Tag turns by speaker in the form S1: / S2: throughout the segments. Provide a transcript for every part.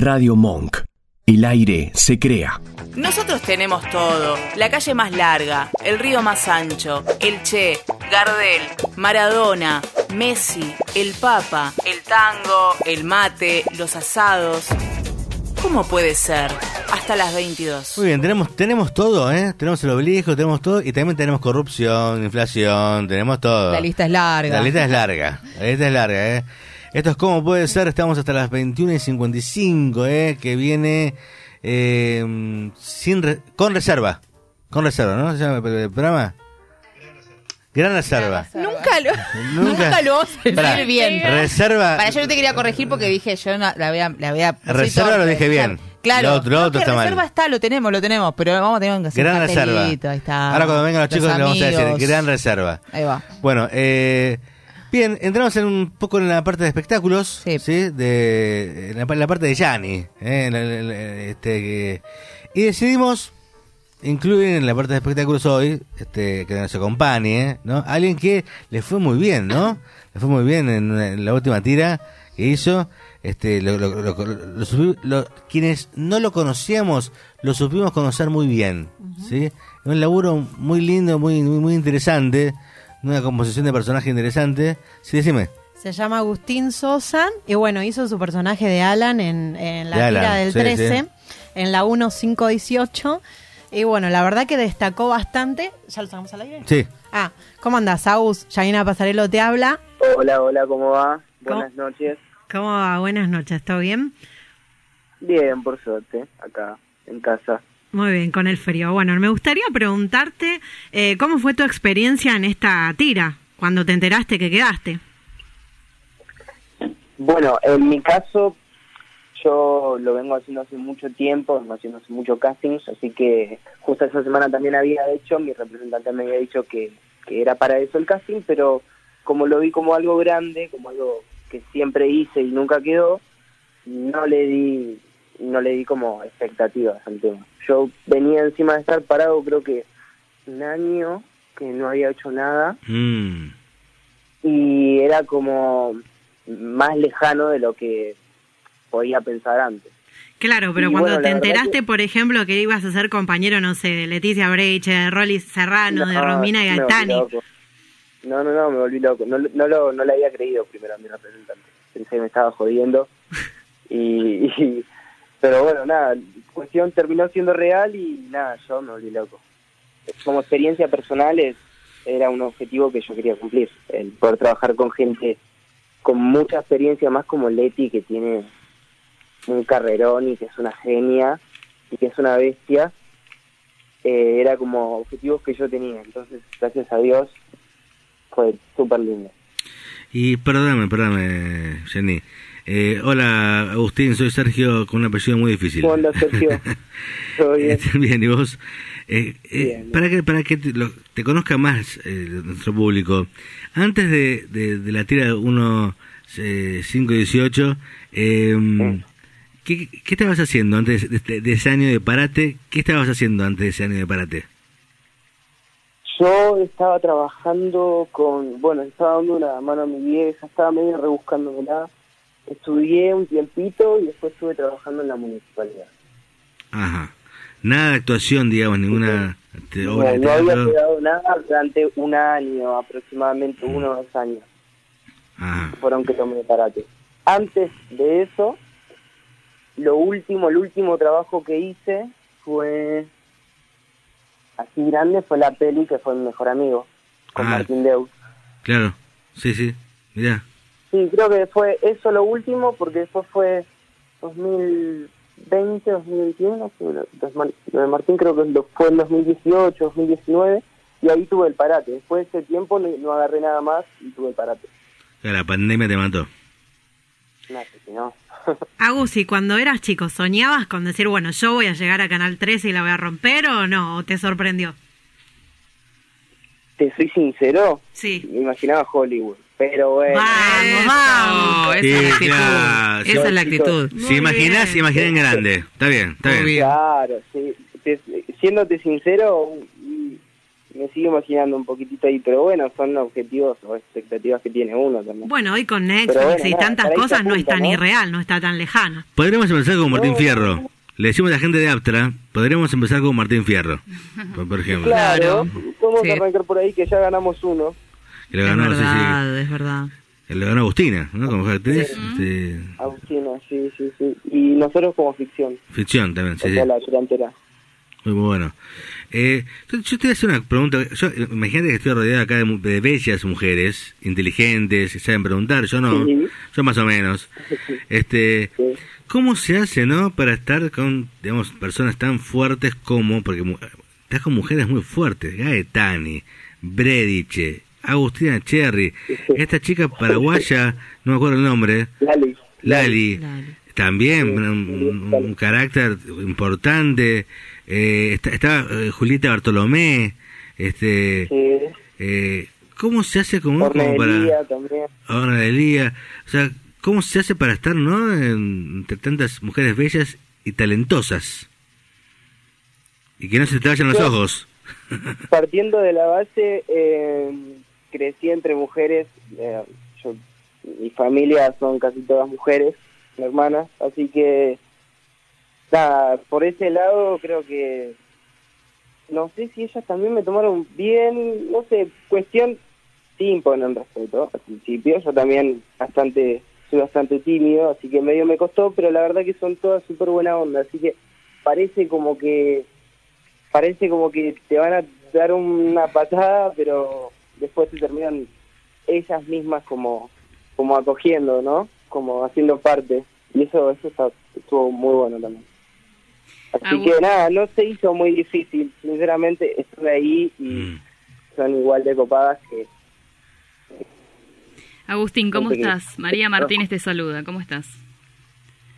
S1: Radio Monk. El aire se crea.
S2: Nosotros tenemos todo. La calle más larga, el río más ancho, el Che, Gardel, Maradona, Messi, el Papa, el tango, el mate, los asados. ¿Cómo puede ser? Hasta las 22.
S3: Muy bien, tenemos, tenemos todo, ¿eh? Tenemos el obelisco, tenemos todo y también tenemos corrupción, inflación, tenemos todo.
S4: La lista es larga.
S3: La lista es larga, la lista es larga, ¿eh? Esto es como puede ser, estamos hasta las 21 y 55, ¿eh? Que viene eh, sin re- con reserva. Con reserva, ¿no? ¿Se llama el programa? Gran reserva.
S4: Nunca lo,
S3: Nunca.
S4: nunca lo vas a decir bien.
S3: Reserva.
S4: Para yo no te quería corregir porque dije, yo no, la voy a... La voy a soy
S3: Reserva lo dije bien.
S4: Claro.
S3: Lo otro- lo
S4: No,
S3: otro está mal.
S4: reserva está, lo tenemos, lo tenemos, pero vamos a tener que hacer
S3: Gran
S4: un
S3: reserva.
S4: Ahí está.
S3: Ahora cuando vengan los chicos le vamos a decir,
S4: amigos.
S3: gran reserva.
S4: Ahí va.
S3: Bueno, eh, bien, entramos en un poco en la parte de espectáculos,
S4: Sí.
S3: ¿sí? De, en la, en la parte de Yanni, ¿eh? Este, que- y decidimos incluir en la parte de espectáculos hoy, este, que nos acompañe, ¿no? Alguien que le fue muy bien, ¿no? Le fue muy bien en, en la última tira que hizo. Este, lo, lo- lo- quienes no lo conocíamos, lo supimos conocer muy bien, ¿sí? Un laburo muy lindo, muy, muy, muy interesante, una composición de personaje interesante. Sí, decime.
S5: Se llama Agustín Sosa y bueno, hizo su personaje de Alan en, en la
S3: De
S5: tira del
S3: sí,
S5: 13,
S3: sí.
S5: en la 1518. Y bueno, la verdad que destacó bastante. ¿Ya lo sacamos al aire?
S3: Sí.
S5: Ah, ¿cómo andás, Agus? Janina Pasarelo te habla.
S6: Hola, hola, ¿cómo va?
S5: ¿Cómo?
S6: Buenas noches.
S5: ¿Cómo va? Buenas noches, ¿todo bien?
S6: Bien, por suerte, acá en casa.
S7: Muy bien, con el frío. Bueno, me gustaría preguntarte eh, cómo fue tu experiencia en esta tira, cuando te enteraste que quedaste.
S6: Bueno, en mi caso, yo lo vengo haciendo hace mucho tiempo, haciendo hace mucho castings, así que justo esa semana también había hecho, mi representante me había dicho que, que era para eso el casting, pero como lo vi como algo grande, como algo que siempre hice y nunca quedó, no le di no le di como expectativas al tema. Yo venía encima de estar parado creo que un año que no había hecho nada
S3: Mm.
S6: y era como más lejano de lo que podía pensar antes.
S7: Claro, pero
S6: Y
S7: cuando
S6: bueno,
S7: te enteraste,
S6: que-
S7: por ejemplo, que ibas a ser compañero, no sé, de Leticia Breche, de Rolly Serrano, de Romina
S6: me volví
S7: Gaetani.
S6: loco. No, no, no, me volví loco. No, no, lo, no le había creído primero a mi representante. Pensé que me estaba jodiendo. Y, y- pero bueno, nada, cuestión terminó siendo real y nada, yo me volví loco. Como experiencia personal es, era un objetivo que yo quería cumplir, el poder trabajar con gente con mucha experiencia, más como Leti, que tiene un carrerón y que es una genia y que es una bestia. Eh, era como objetivos que yo tenía, entonces gracias a Dios fue súper lindo.
S3: Y perdóname, perdóname, Jenny. Eh, hola, Agustín, soy Sergio con un apellido muy difícil.
S6: ¿Cómo andas, Sergio? ¿Todo bien?
S3: Este, bien, ¿y vos? Eh, eh,
S6: Bien.
S3: para que, para que te, lo- te conozca más eh, nuestro público, antes de, de, de la tira 1, eh, 5 y 18, eh, ¿qué, ¿qué estabas haciendo antes de, este- de ese año de parate? ¿Qué estabas haciendo antes de ese año de parate?
S6: Yo estaba trabajando con, bueno, estaba dando una mano a mi vieja, estaba medio rebuscándomela. Estudié un tiempito y después estuve trabajando en la municipalidad.
S3: Ajá. Nada de actuación, digamos, ninguna este,
S6: No,
S3: obra
S6: no había quedado nada durante un año, aproximadamente uno o dos años.
S3: Ajá.
S6: fueron que tomé parate. Antes de eso, lo último, el último trabajo que hice fue así grande, fue la peli que fue mi mejor amigo, con
S3: Ah.
S6: Martín Deus.
S3: Claro, sí, sí, mirá.
S6: Sí, creo que fue eso lo último, porque después fue 2020, 2021, sí, lo de Mar- lo de Martín creo que fue en 2018, 2019, y ahí tuve el parate. Después de ese tiempo no, no agarré nada más y tuve el parate.
S3: La pandemia te mató.
S6: No, si no.
S7: Agus, y cuando eras chico, ¿soñabas con decir, bueno, yo voy a llegar a Canal 13 y la voy a romper o no? ¿O te sorprendió?
S6: Te soy sincero,
S7: Sí.
S6: me imaginaba Hollywood, pero bueno.
S7: Vamos, vamos.
S4: Esa es la actitud.
S3: claro,
S4: Esa es la actitud.
S3: Si imaginás, imaginá en grande. Está bien, está bien.
S4: bien.
S6: Claro, sí. Te- siéndote sincero, me sigo imaginando un poquitito ahí, pero bueno, son objetivos o expectativas que tiene uno también.
S7: Bueno, hoy con Netflix
S6: Pero bueno,
S7: y
S6: nada,
S7: tantas
S6: para ahí se
S7: cosas no es
S6: apunta,
S7: tan
S6: ¿no?
S7: irreal, no está tan lejano.
S3: Podríamos empezar con Martín. Fierro. Le decimos a la gente de Aptra, podríamos empezar con Martín Fierro, por, por ejemplo.
S6: Claro, vamos
S4: Sí.
S6: arrancar por ahí que ya ganamos uno.
S3: Que le
S7: es
S3: ganó, sí, sí,
S7: verdad, es verdad.
S3: que le ganó Agustina, ¿no? Como actriz, este,
S6: Agustina, sí, sí, sí. Y nosotros como ficción,
S3: ficción también, sí,
S6: o
S3: sí.
S6: la delantera.
S3: Muy bueno. Eh, yo, te voy a hacer una pregunta. Yo, imagínate que estoy rodeado acá de, mu- de bellas mujeres, inteligentes, que saben preguntar. Yo no,
S6: Sí.
S3: yo más o menos. Este,
S6: Sí.
S3: ¿Cómo se hace, no, para estar con, digamos, personas tan fuertes como, porque mu- estás con mujeres muy fuertes, Gaetani, Brediche, Agustina Cherry, esta chica paraguaya, no me acuerdo el nombre,
S6: Lali.
S3: Lali,
S7: Lali.
S3: también un, carácter importante. Eh, está, está, eh, Julieta Bartolomé. Este,
S6: Sí.
S3: eh, ¿Cómo se hace como,
S6: Horna
S3: como para...
S6: También.
S3: Ahora de Lía. O sea, ¿cómo se hace para estar, no? En- entre tantas mujeres bellas y talentosas. Y que no se te vayan los
S6: Yo-
S3: ojos.
S6: Partiendo de la base, eh, crecí entre mujeres. eh, yo, mi familia son casi todas mujeres, mi hermana, así que nada, por ese lado creo que no sé si ellas también me tomaron bien, no sé, cuestión sí imponen respeto al principio, yo también bastante soy bastante tímido, así que medio me costó, pero la verdad que son todas súper buena onda, así que parece como que parece como que te van a dar una patada, pero después te terminan ellas mismas como como acogiendo, ¿no? Como haciendo parte. Y eso eso está, estuvo muy bueno también. Así
S8: Ah,
S6: que
S8: bueno.
S6: nada, no se hizo muy difícil. Sinceramente, estuve ahí y
S3: Mm.
S6: son igual de copadas que...
S8: Agustín, ¿cómo estás? María Martínez te saluda, ¿cómo estás?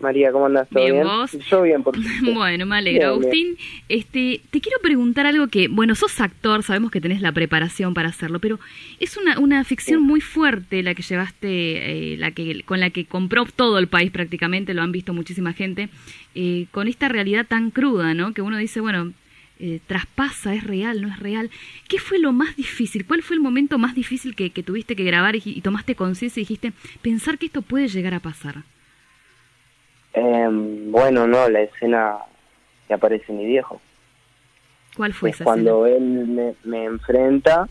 S6: María, ¿cómo andas? ¿Todo
S8: Bien,
S6: bien?
S8: ¿vos?
S6: Yo bien, por
S8: Bueno, me alegro.
S6: Bien, bien.
S8: Agustín, este, te quiero preguntar algo que, bueno, sos actor, sabemos que tenés la preparación para hacerlo, pero es una, una ficción muy fuerte la que llevaste, eh, la que, con la que compró todo el país prácticamente, lo han visto muchísima gente, eh, con esta realidad tan cruda, ¿no? Que uno dice, bueno, eh, traspasa, es real, no es real. ¿Qué fue lo más difícil? ¿Cuál fue el momento más difícil que, que tuviste que grabar y, y tomaste conciencia y dijiste, pensar que esto puede llegar a pasar?
S6: Em, bueno, no, la escena que aparece mi viejo.
S8: ¿Cuál fue
S6: es
S8: esa
S6: cuando él me, me enfrenta,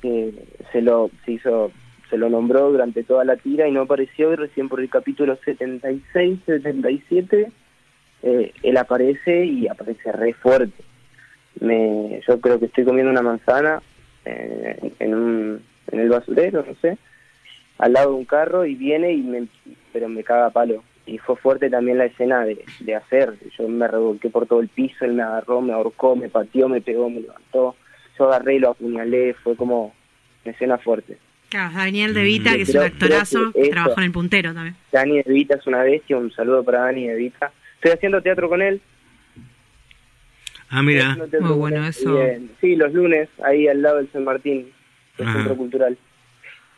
S6: que se lo se hizo se lo nombró durante toda la tira y no apareció y recién por el capítulo 76, 77 eh, él aparece y aparece re fuerte. Me, yo creo que estoy comiendo una manzana eh, en, un, en el basurero, no sé, al lado de un carro y viene y me, pero me caga a palo. Y fue fuerte también la escena de, de hacer. Yo me revolqué por todo el piso, él me agarró, me ahorcó, me pateó, me pegó, me levantó. Yo agarré y lo apuñalé, fue como una escena fuerte.
S7: Claro, Daniel De Vita, que es un actorazo,
S6: que
S7: que trabajó en el puntero también.
S6: Dani De Vita es una bestia, un saludo para Dani De Vita. Estoy haciendo teatro con él.
S3: Ah, mira.
S4: Muy bueno
S6: él.
S4: eso.
S6: Y, eh, sí, los lunes, ahí al lado del San Martín, el
S3: Ajá.
S6: centro cultural.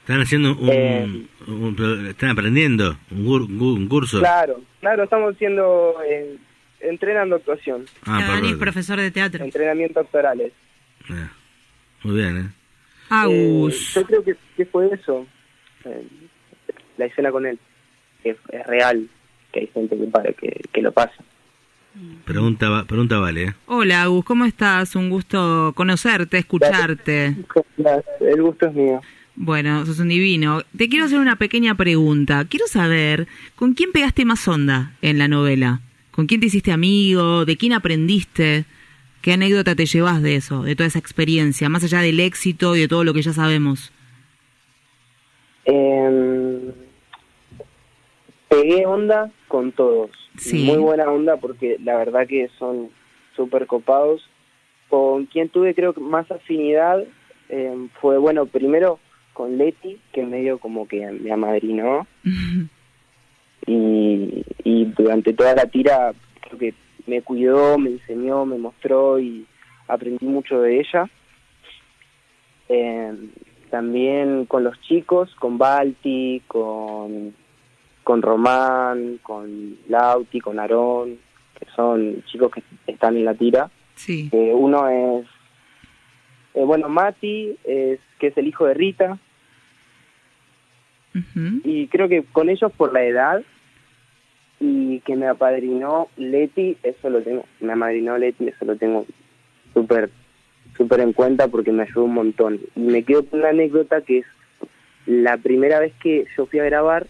S3: Están haciendo un,
S6: Eh,
S3: un- pro- están aprendiendo un, gur- un un curso.
S6: Claro, claro, estamos haciendo, eh, entrenando actuación,
S3: Ah,
S7: Dani es profesor de teatro.
S6: entrenamiento actorales.
S3: Eh, Muy bien, ¿eh?
S7: Agus.
S6: Eh, yo creo que, que fue eso, eh, la escena con él, que es, es real, que hay gente que, para- que, que lo pasa.
S3: Pregunta, pregunta vale, ¿eh?
S4: Hola, Agus, ¿cómo estás? Un gusto conocerte, escucharte.
S6: El gusto es mío.
S4: Bueno, sos un divino. Te quiero hacer una pequeña pregunta. Quiero saber, ¿con quién pegaste más onda en la novela? ¿Con quién te hiciste amigo? ¿De quién aprendiste? ¿Qué anécdota te llevas de eso, de toda esa experiencia, más allá del éxito y de todo lo que ya sabemos?
S6: Eh, pegué onda con todos.
S4: Sí.
S6: Muy buena onda porque la verdad que son súper copados. Con quien tuve creo que más afinidad eh, fue, bueno, primero con Leti, que medio como que me amadrinó. y, y durante toda la tira creo que me cuidó, me enseñó, me mostró y aprendí mucho de ella. Eh, también con los chicos, con Balti, con, con Román, con Lauti, con Aarón, que son chicos que están en la tira.
S4: Sí.
S6: Eh, uno es Eh, bueno, Mati, es, que es el hijo de Rita, Y creo que con ellos por la edad y que me apadrinó Leti, eso lo tengo, me apadrinó Leti, eso lo tengo súper súper en cuenta porque me ayudó un montón. Y me quedo con una anécdota que es la primera vez que yo fui a grabar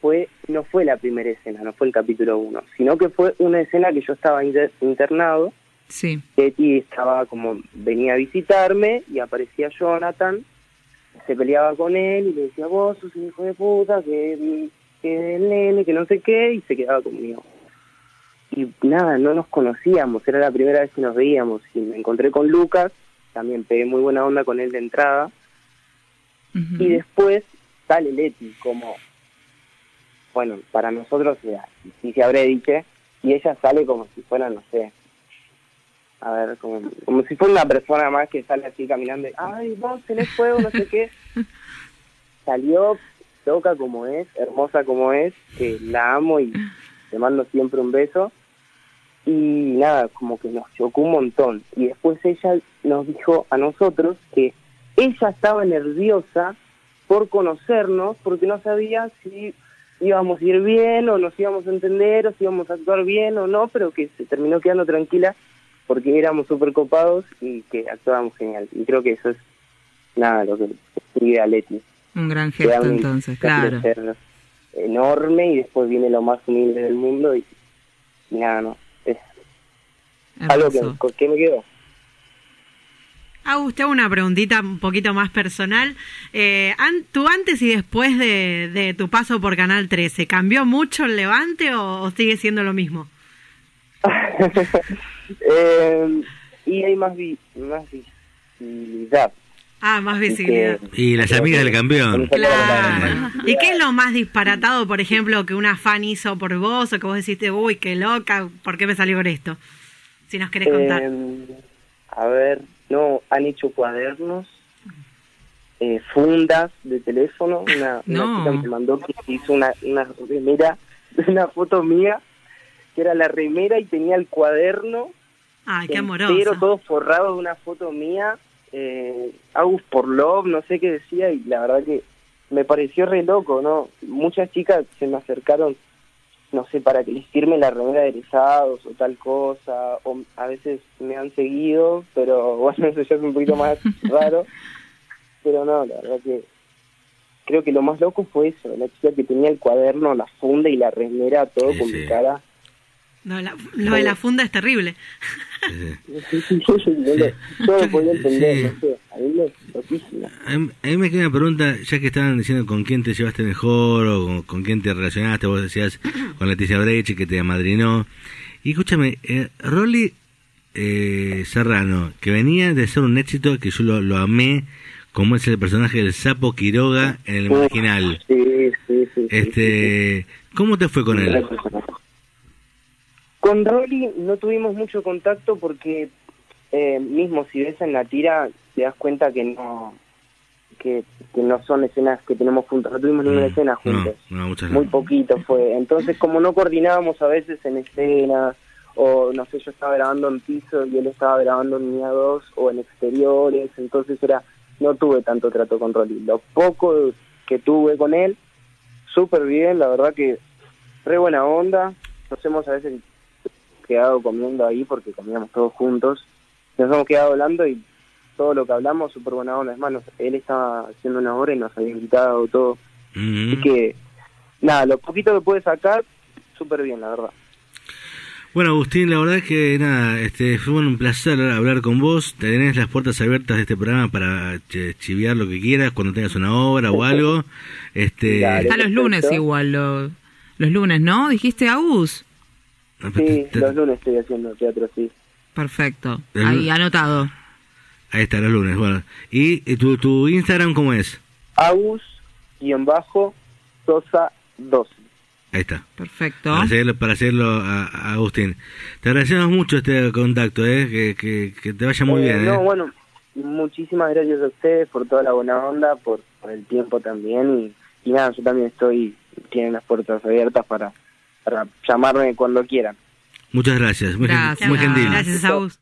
S6: fue no fue la primera escena, no fue el capítulo 1, sino que fue una escena que yo estaba inter- internado
S4: Sí.
S6: Betty estaba como, venía a visitarme y aparecía Jonathan, se peleaba con él y le decía, vos sos un hijo de puta, que, que el nene, que no sé qué, y se quedaba conmigo. Y nada, no nos conocíamos, era la primera vez que nos veíamos. Y me encontré con Lucas, también pegué muy buena onda con él de entrada, y después sale Leti como, bueno, para nosotros, si se habré dicho, y ella sale como si fuera, no sé, a ver, como, como si fuera una persona más que sale así caminando, y, ay, vos tenés fuego, no sé qué. Salió loca como es, hermosa como es, que la amo y le mando siempre un beso. Y nada, como que nos chocó un montón. Y después ella nos dijo a nosotros que ella estaba nerviosa por conocernos porque no sabía si íbamos a ir bien o nos íbamos a entender o si íbamos a actuar bien o no, pero que se terminó quedando tranquila porque éramos súper copados y que actuábamos genial. Y creo que eso es nada lo que escribe a Leti.
S4: Un gran gesto
S6: un
S4: entonces, claro.
S6: enorme y después viene lo más humilde del mundo y, y nada, no. Es algo que, que me quedó.
S7: Agus, te hago una preguntita un poquito más personal. Eh, an- ¿Tú antes y después de, de tu paso por Canal 13, cambió mucho el Levante o, o sigue siendo lo mismo?
S6: Eh, y hay más, vi más visibilidad.
S7: Ah, más visibilidad.
S6: que-
S3: Y las amigas del campeón.
S7: Claro. ¿Y qué es lo más disparatado, por ejemplo, que una fan hizo por vos o que vos deciste, uy, qué loca, ¿por qué me salió con esto? Si nos querés contar.
S6: Eh, a ver, no, han hecho cuadernos, eh, fundas de teléfono. Una, una
S4: No.
S6: chica me mandó que hizo una, una remera, una foto mía, que era la remera y tenía el cuaderno
S7: Ay, qué
S6: entero,
S7: amoroso.
S6: todo forrado de una foto mía. Eh, Agus por Love, no sé qué decía, y la verdad que me pareció re loco, ¿no? Muchas chicas se me acercaron no sé, para que les firme la remera de egresados o tal cosa, o a veces me han seguido, pero bueno, eso ya es un poquito más raro, pero no, la verdad que creo que lo más loco fue eso, la chica que tenía el cuaderno, la funda y la remera, todo
S3: Sí,
S6: con
S3: sí.
S6: mi cara.
S7: No, la- lo de la funda es terrible.
S6: Sí, lo- yo no podía entender, no sé, a mí.
S3: A mí, me queda una pregunta, ya que estaban diciendo con quién te llevaste mejor o con, con quién te relacionaste, vos decías con Leticia Breche que te amadrinó. Y escúchame, eh, Rolly eh, Serrano, que venía de ser un éxito que yo lo, lo amé, como es el personaje del sapo Quiroga en el marginal.
S6: Sí, sí, sí. sí, sí,
S3: Este, ¿Cómo te fue con él?
S6: Con Rolly no tuvimos mucho contacto porque eh, mismo si ves en la tira te das cuenta que no que, que no son escenas que tenemos juntos, no tuvimos ninguna
S3: Mm,
S6: escena
S3: no,
S6: juntos,
S3: no, muchas
S6: muy
S3: no.
S6: poquito fue, entonces como no coordinábamos a veces en escenas o no sé, yo estaba grabando en piso y él estaba grabando en Mía 2 o en exteriores, entonces era no tuve tanto trato con Rolly, lo poco que tuve con él, súper bien, la verdad que re buena onda, nos hemos a veces quedado comiendo ahí porque comíamos todos juntos. Nos hemos quedado hablando y todo lo que hablamos, súper buena onda. Es más, nos- él estaba haciendo una hora y nos había invitado todo. Así que, nada, lo poquito que pude sacar, súper bien, la verdad.
S3: Bueno, Agustín, la verdad es que nada, este, fue un placer hablar con vos. Tenés las puertas abiertas de este programa para ch- chiviar lo que quieras cuando tengas una obra o algo. Este,
S6: Dale.
S4: Está los lunes igual, lo- los lunes, ¿no? ¿Dijiste Agus?
S6: Sí,
S3: te-
S6: los lunes estoy haciendo teatro, sí.
S4: Perfecto.
S3: El-
S4: Ahí anotado.
S3: Ahí está, los lunes. Bueno, ¿y y tu, tu Instagram cómo es?
S6: Agus, guion bajo, Sosa 12.
S3: Ahí está.
S4: Perfecto.
S3: Para seguirlo, para seguirlo a, a Agustín. Te agradecemos mucho este contacto, ¿eh? que, que, que te vaya muy
S6: Eh,
S3: bien. ¿eh?
S6: No, bueno, muchísimas gracias a ustedes por toda la buena onda, por, por el tiempo también. Y, y nada, yo también estoy, tienen las puertas abiertas para, para llamarme cuando quieran.
S3: Muchas gracias, muy,
S4: Gracias.
S3: muy gentil.
S7: Gracias, Agus.